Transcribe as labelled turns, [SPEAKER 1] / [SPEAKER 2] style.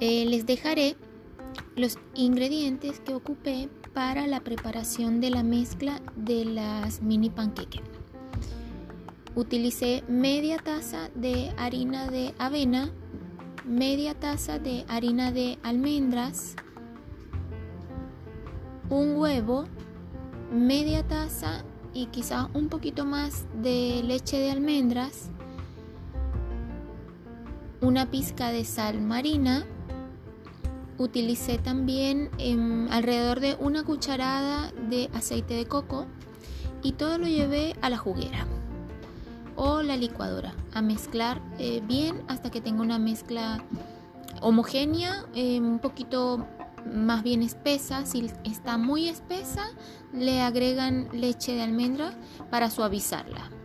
[SPEAKER 1] Eh, les dejaré los ingredientes que ocupé para la preparación de la mezcla de las mini panqueques. Utilicé media taza de harina de avena, media taza de harina de almendras, un huevo, media taza y quizás un poquito más de leche de almendras, una pizca de sal marina, utilicé también em, alrededor de una cucharada de aceite de coco y todo lo llevé a la juguera o la licuadora a mezclar eh, bien hasta que tenga una mezcla homogénea, em, un poquito más bien espesa. Si está muy espesa, le agregan leche de almendra para suavizarla.